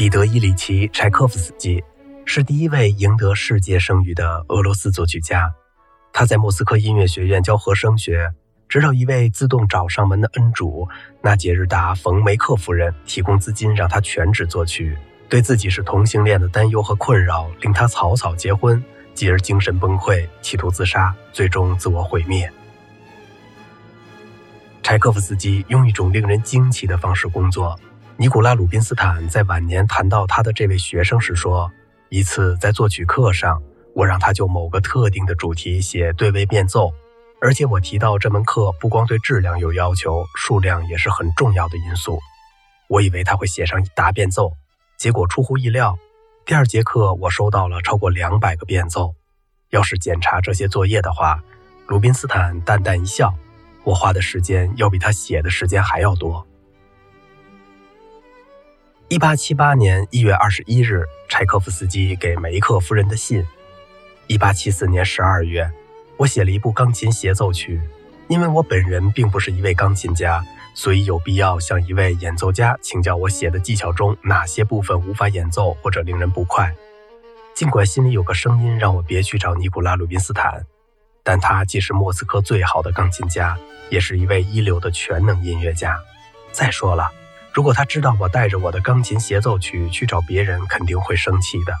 彼得·伊里奇·柴可夫斯基是第一位赢得世界声誉的俄罗斯作曲家。他在莫斯科音乐学院教和声学，直到一位自动找上门的恩主纳杰日达·冯梅克夫人提供资金让他全职作曲。对自己是同性恋的担忧和困扰令他草草结婚，继而精神崩溃，企图自杀，最终自我毁灭。柴可夫斯基用一种令人惊奇的方式工作。尼古拉·鲁宾斯坦在晚年谈到他的这位学生时说：“一次在作曲课上，我让他就某个特定的主题写对位变奏，而且我提到这门课不光对质量有要求，数量也是很重要的因素。我以为他会写上一沓变奏，结果出乎意料，第二节课我收到了超过两百个变奏。要是检查这些作业的话，鲁宾斯坦淡淡一笑，我花的时间要比他写的时间还要多。”一八七八年一月二十一日，柴可夫斯基给梅克夫人的信。一八七四年十二月，我写了一部钢琴协奏曲。因为我本人并不是一位钢琴家，所以有必要向一位演奏家请教我写的技巧中哪些部分无法演奏或者令人不快。尽管心里有个声音让我别去找尼古拉·鲁宾斯坦，但他既是莫斯科最好的钢琴家，也是一位一流的全能音乐家。再说了。如果他知道我带着我的钢琴协奏曲去找别人，肯定会生气的。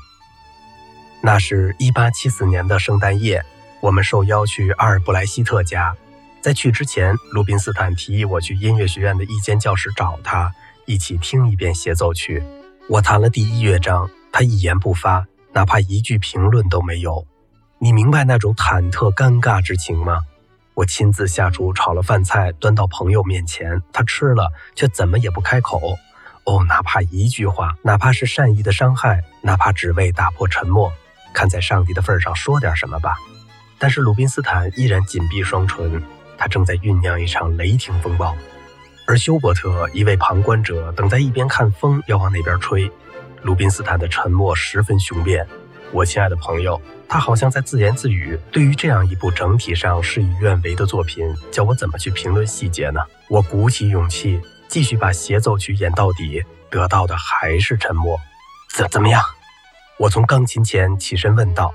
那是一八七四年的圣诞夜，我们受邀去阿尔布莱希特家。在去之前，鲁宾斯坦提议我去音乐学院的一间教室找他，一起听一遍协奏曲。我弹了第一乐章，他一言不发，哪怕一句评论都没有。你明白那种忐忑尴尬之情吗？我亲自下厨炒了饭菜，端到朋友面前，他吃了却怎么也不开口。哦，哪怕一句话，哪怕是善意的伤害，哪怕只为打破沉默，看在上帝的份上说点什么吧。但是鲁宾斯坦依然紧闭双唇，他正在酝酿一场雷霆风暴。而休伯特一位旁观者等在一边看风要往哪边吹。鲁宾斯坦的沉默十分雄辩。我亲爱的朋友。他好像在自言自语。对于这样一部整体上事与愿违的作品，叫我怎么去评论细节呢？我鼓起勇气，继续把协奏曲演到底，得到的还是沉默。怎怎么样？我从钢琴前起身问道。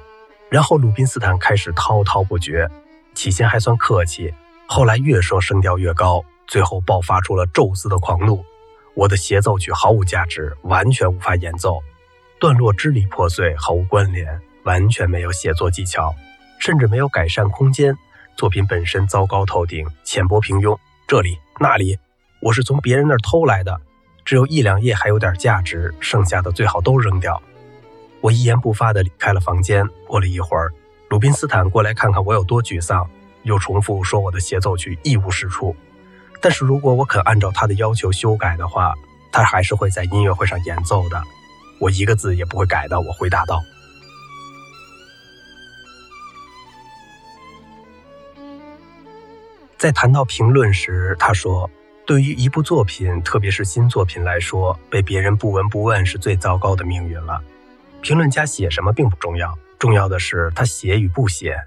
然后鲁宾斯坦开始滔滔不绝，起先还算客气，后来越说声调越高，最后爆发出了宙斯的狂怒。我的协奏曲毫无价值，完全无法演奏，段落支离破碎，毫无关联。完全没有写作技巧，甚至没有改善空间。作品本身糟糕透顶，浅薄平庸。这里那里，我是从别人那儿偷来的，只有一两页还有点价值，剩下的最好都扔掉。我一言不发地离开了房间。过了一会儿，鲁宾斯坦过来看看我有多沮丧，又重复说我的协奏曲一无是处。但是如果我肯按照他的要求修改的话，他还是会在音乐会上演奏的。我一个字也不会改的。我回答道。在谈到评论时，他说：“对于一部作品，特别是新作品来说，被别人不闻不问是最糟糕的命运了。评论家写什么并不重要，重要的是他写与不写。”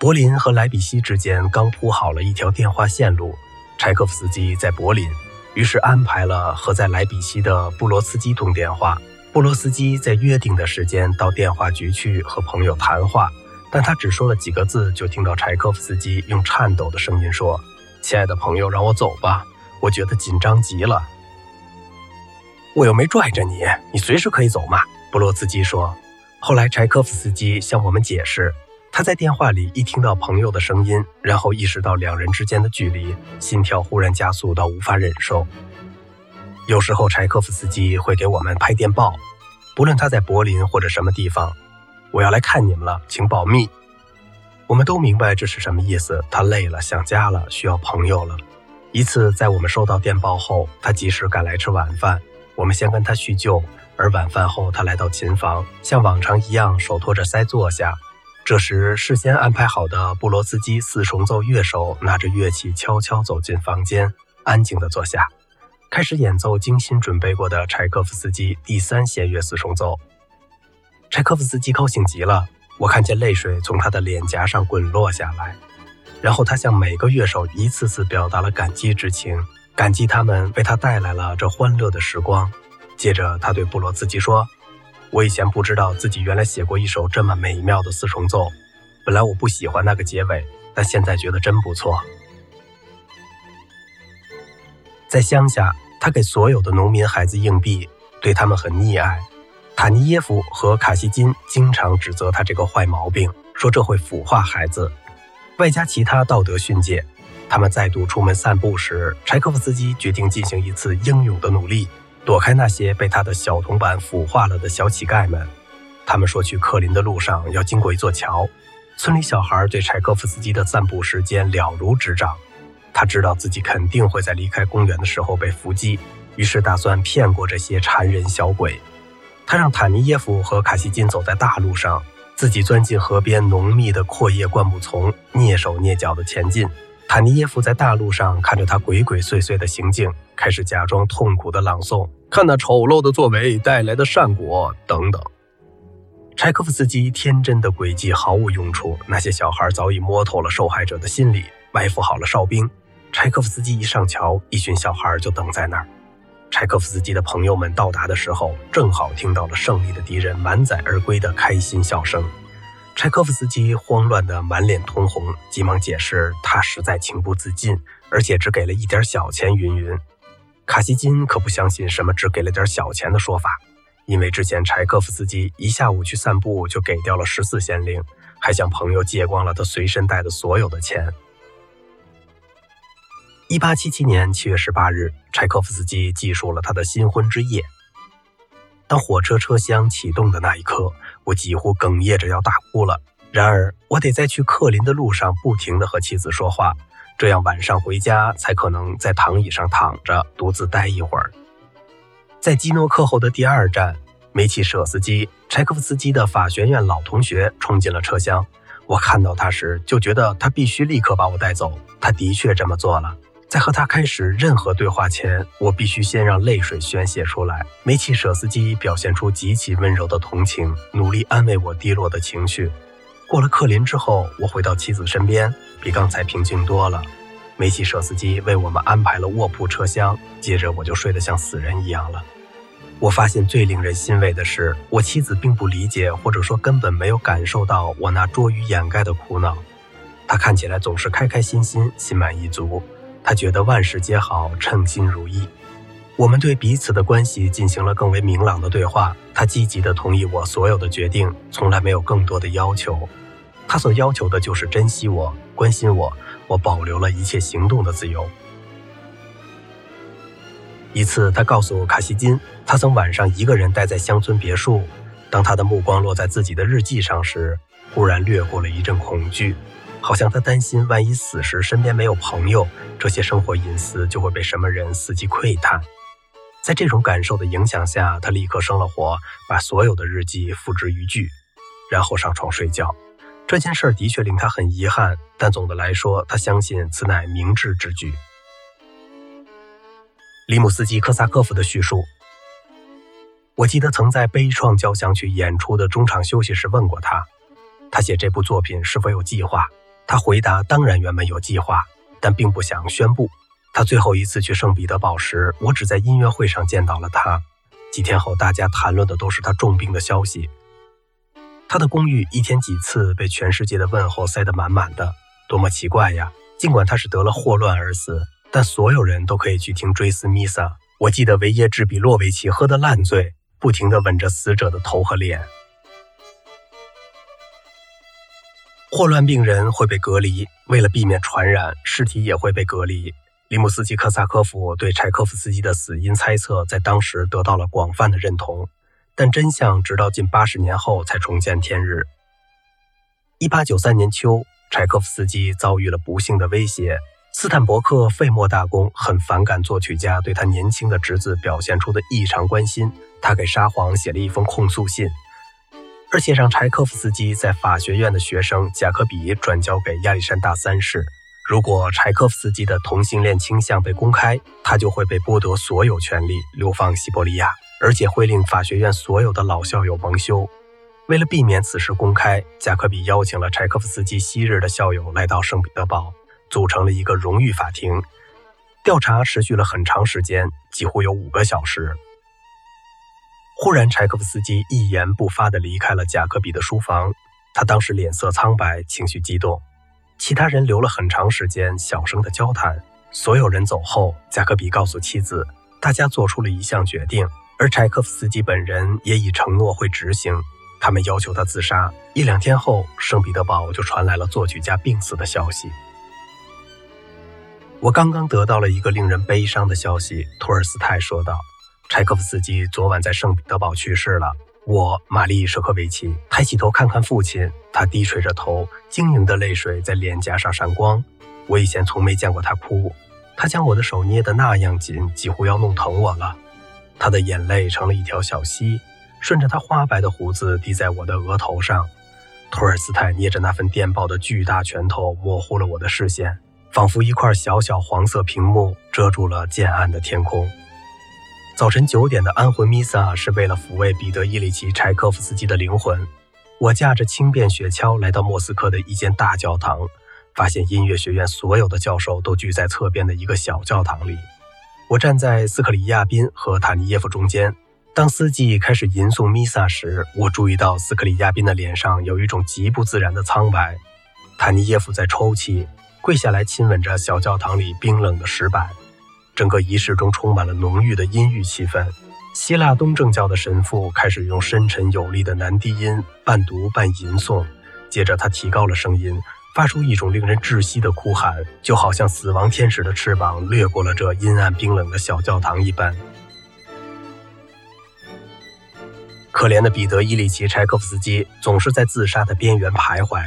柏林和莱比锡之间刚铺好了一条电话线路，柴可夫斯基在柏林，于是安排了和在莱比锡的布罗斯基通电话。布罗斯基在约定的时间到电话局去和朋友谈话，但他只说了几个字，就听到柴可夫斯基用颤抖的声音说：“亲爱的朋友，让我走吧，我觉得紧张极了。”我又没拽着你，你随时可以走嘛。”布罗斯基说。后来柴可夫斯基向我们解释，他在电话里一听到朋友的声音，然后意识到两人之间的距离，心跳忽然加速到无法忍受。有时候柴可夫斯基会给我们拍电报，不论他在柏林或者什么地方，我要来看你们了，请保密。我们都明白这是什么意思。他累了，想家了，需要朋友了。一次，在我们收到电报后，他及时赶来吃晚饭。我们先跟他叙旧，而晚饭后，他来到琴房，像往常一样手托着腮坐下。这时，事先安排好的布罗斯基四重奏乐手拿着乐器悄悄走进房间，安静地坐下。开始演奏精心准备过的柴可夫斯基第三弦乐四重奏。柴可夫斯基高兴极了，我看见泪水从他的脸颊上滚落下来。然后他向每个乐手一次次表达了感激之情，感激他们为他带来了这欢乐的时光。接着，他对布罗茨基说：“我以前不知道自己原来写过一首这么美妙的四重奏。本来我不喜欢那个结尾，但现在觉得真不错。”在乡下，他给所有的农民孩子硬币，对他们很溺爱。塔尼耶夫和卡西金经常指责他这个坏毛病，说这会腐化孩子。外加其他道德训诫，他们再度出门散步时，柴可夫斯基决定进行一次英勇的努力，躲开那些被他的小铜板腐化了的小乞丐们。他们说去克林的路上要经过一座桥。村里小孩对柴可夫斯基的散步时间了如指掌，他知道自己肯定会在离开公园的时候被伏击，于是打算骗过这些馋人小鬼。他让塔尼耶夫和卡西金走在大路上。自己钻进河边浓密的阔叶灌木丛，蹑手蹑脚地前进。塔尼耶夫在大路上看着他鬼鬼祟祟的行径，开始假装痛苦的朗诵：“看那丑陋的作为带来的善果，等等。”柴可夫斯基天真的诡计毫无用处。那些小孩早已摸透了受害者的心理，埋伏好了哨兵。柴可夫斯基一上桥，一群小孩就等在那儿。柴可夫斯基的朋友们到达的时候，正好听到了胜利的敌人满载而归的开心笑声。柴可夫斯基慌乱得满脸通红，急忙解释他实在情不自禁，而且只给了一点小钱。云云，卡西金可不相信什么只给了点小钱的说法，因为之前柴可夫斯基一下午去散步就给掉了十四先令，还向朋友借光了他随身带的所有的钱。一八七七年七月十八日，柴可夫斯基记述了他的新婚之夜。当火车车厢启动的那一刻，我几乎哽咽着要大哭了。然而，我得在去克林的路上不停地和妻子说话，这样晚上回家才可能在躺椅上躺着独自待一会儿。在基诺克后的第二站，梅契舍斯基，柴可夫斯基的法学院老同学冲进了车厢。我看到他时，就觉得他必须立刻把我带走。他的确这么做了。在和他开始任何对话前，我必须先让泪水宣泄出来。梅契舍斯基表现出极其温柔的同情，努力安慰我低落的情绪。过了克林之后，我回到妻子身边，比刚才平静多了。梅契舍斯基为我们安排了卧铺车厢，接着我就睡得像死人一样了。我发现最令人欣慰的是，我妻子并不理解，或者说根本没有感受到我那拙于掩盖的苦恼。她看起来总是开开心心，心满意足。他觉得万事皆好，称心如意。我们对彼此的关系进行了更为明朗的对话。他积极地同意我所有的决定，从来没有更多的要求。他所要求的就是珍惜我、关心我。我保留了一切行动的自由。一次，他告诉卡西金，他曾晚上一个人待在乡村别墅。当他的目光落在自己的日记上时，忽然掠过了一阵恐惧。好像他担心，万一死时身边没有朋友，这些生活隐私就会被什么人伺机窥探。在这种感受的影响下，他立刻生了火，把所有的日记付之一炬，然后上床睡觉。这件事的确令他很遗憾，但总的来说，他相信此乃明智之举。里姆斯基科萨科夫的叙述，我记得曾在悲怆交响曲演出的中场休息时问过他，他写这部作品是否有计划。他回答：“当然，原本有计划，但并不想宣布。”他最后一次去圣彼得堡时，我只在音乐会上见到了他。几天后，大家谈论的都是他重病的消息。他的公寓一天几次被全世界的问候塞得满满的，多么奇怪呀！尽管他是得了霍乱而死，但所有人都可以去听追思弥撒。我记得维耶治比洛维奇喝得烂醉，不停地吻着死者的头和脸。霍乱病人会被隔离，为了避免传染，尸体也会被隔离。里姆斯基科萨科夫对柴可夫斯基的死因猜测在当时得到了广泛的认同，但真相直到近八十年后才重见天日。一八九三年秋，柴可夫斯基遭遇了不幸的威胁。斯坦伯克费莫大公很反感作曲家对他年轻的侄子表现出的异常关心，他给沙皇写了一封控诉信。而且让柴可夫斯基在法学院的学生贾科比转交给亚历山大三世。如果柴可夫斯基的同性恋倾向被公开，他就会被剥夺所有权利，流放西伯利亚，而且会令法学院所有的老校友蒙羞。为了避免此事公开，贾科比邀请了柴可夫斯基昔日的校友来到圣彼得堡，组成了一个荣誉法庭。调查持续了很长时间，几乎有五个小时。忽然，柴可夫斯基一言不发地离开了贾克比的书房。他当时脸色苍白，情绪激动。其他人留了很长时间，小声的交谈。所有人走后，贾克比告诉妻子，大家做出了一项决定，而柴可夫斯基本人也已承诺会执行。他们要求他自杀。一两天后，圣彼得堡就传来了作曲家病死的消息。我刚刚得到了一个令人悲伤的消息，托尔斯泰说道：“柴可夫斯基昨晚在圣彼得堡去世了。”我玛丽舍科维奇抬起头看看父亲，他低垂着头，晶莹的泪水在脸颊上闪光。我以前从没见过他哭，他将我的手捏得那样紧，几乎要弄疼我了。他的眼泪成了一条小溪，顺着他花白的胡子滴在我的额头上。托尔斯泰捏着那份电报的巨大拳头模糊了我的视线，仿佛一块小小黄色屏幕遮住了渐暗的天空。早晨九点的安魂弥撒是为了抚慰彼得·伊里奇·柴可夫斯基的灵魂。我驾着轻便雪橇来到莫斯科的一间大教堂，发现音乐学院所有的教授都聚在侧边的一个小教堂里。我站在斯克里亚宾和塔尼耶夫中间。当司机开始吟诵弥撒时，我注意到斯克里亚宾的脸上有一种极不自然的苍白。塔尼耶夫在抽泣，跪下来亲吻着小教堂里冰冷的石板。整个仪式中充满了浓郁的阴郁气氛。希腊东正教的神父开始用深沉有力的男低音半读半吟诵，接着他提高了声音，发出一种令人窒息的哭喊，就好像死亡天使的翅膀掠过了这阴暗冰冷的小教堂一般。可怜的彼得·伊里奇·柴可夫斯基总是在自杀的边缘徘徊，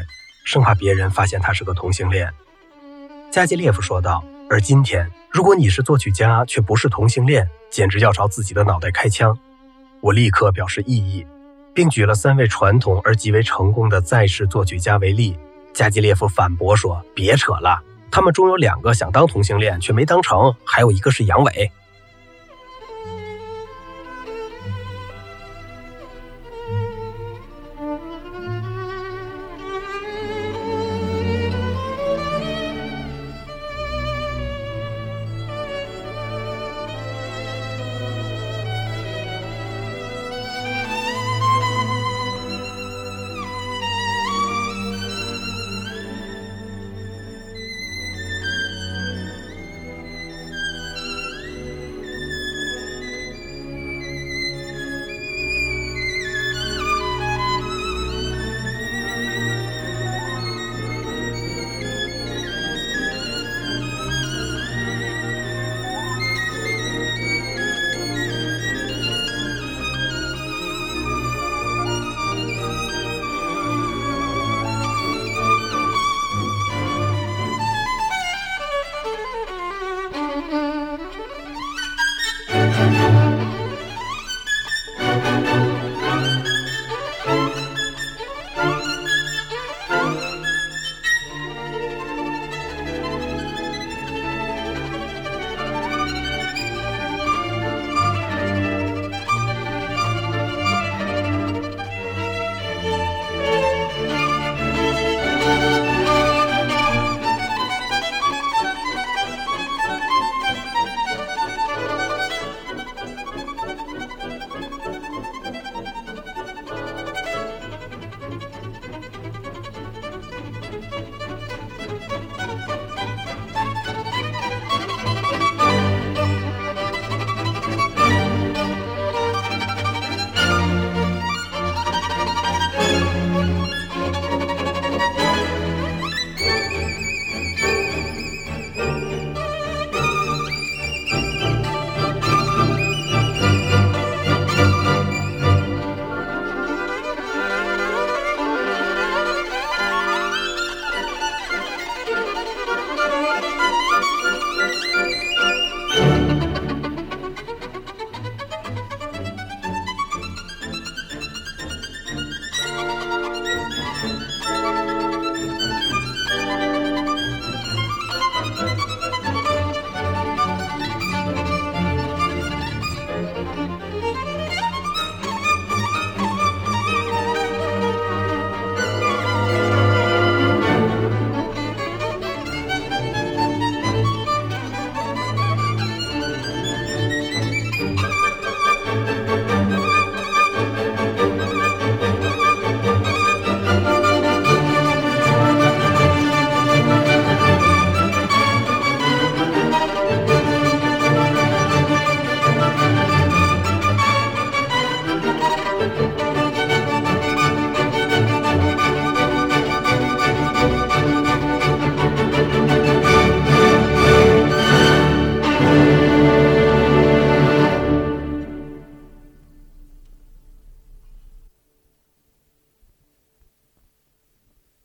生怕别人发现他是个同性恋。加基列夫说道。而今天，如果你是作曲家却不是同性恋，简直要朝自己的脑袋开枪！我立刻表示异议，并举了三位传统而极为成功的在世作曲家为例。加基列夫反驳说：“别扯了，他们中有两个想当同性恋却没当成，还有一个是阳痿。”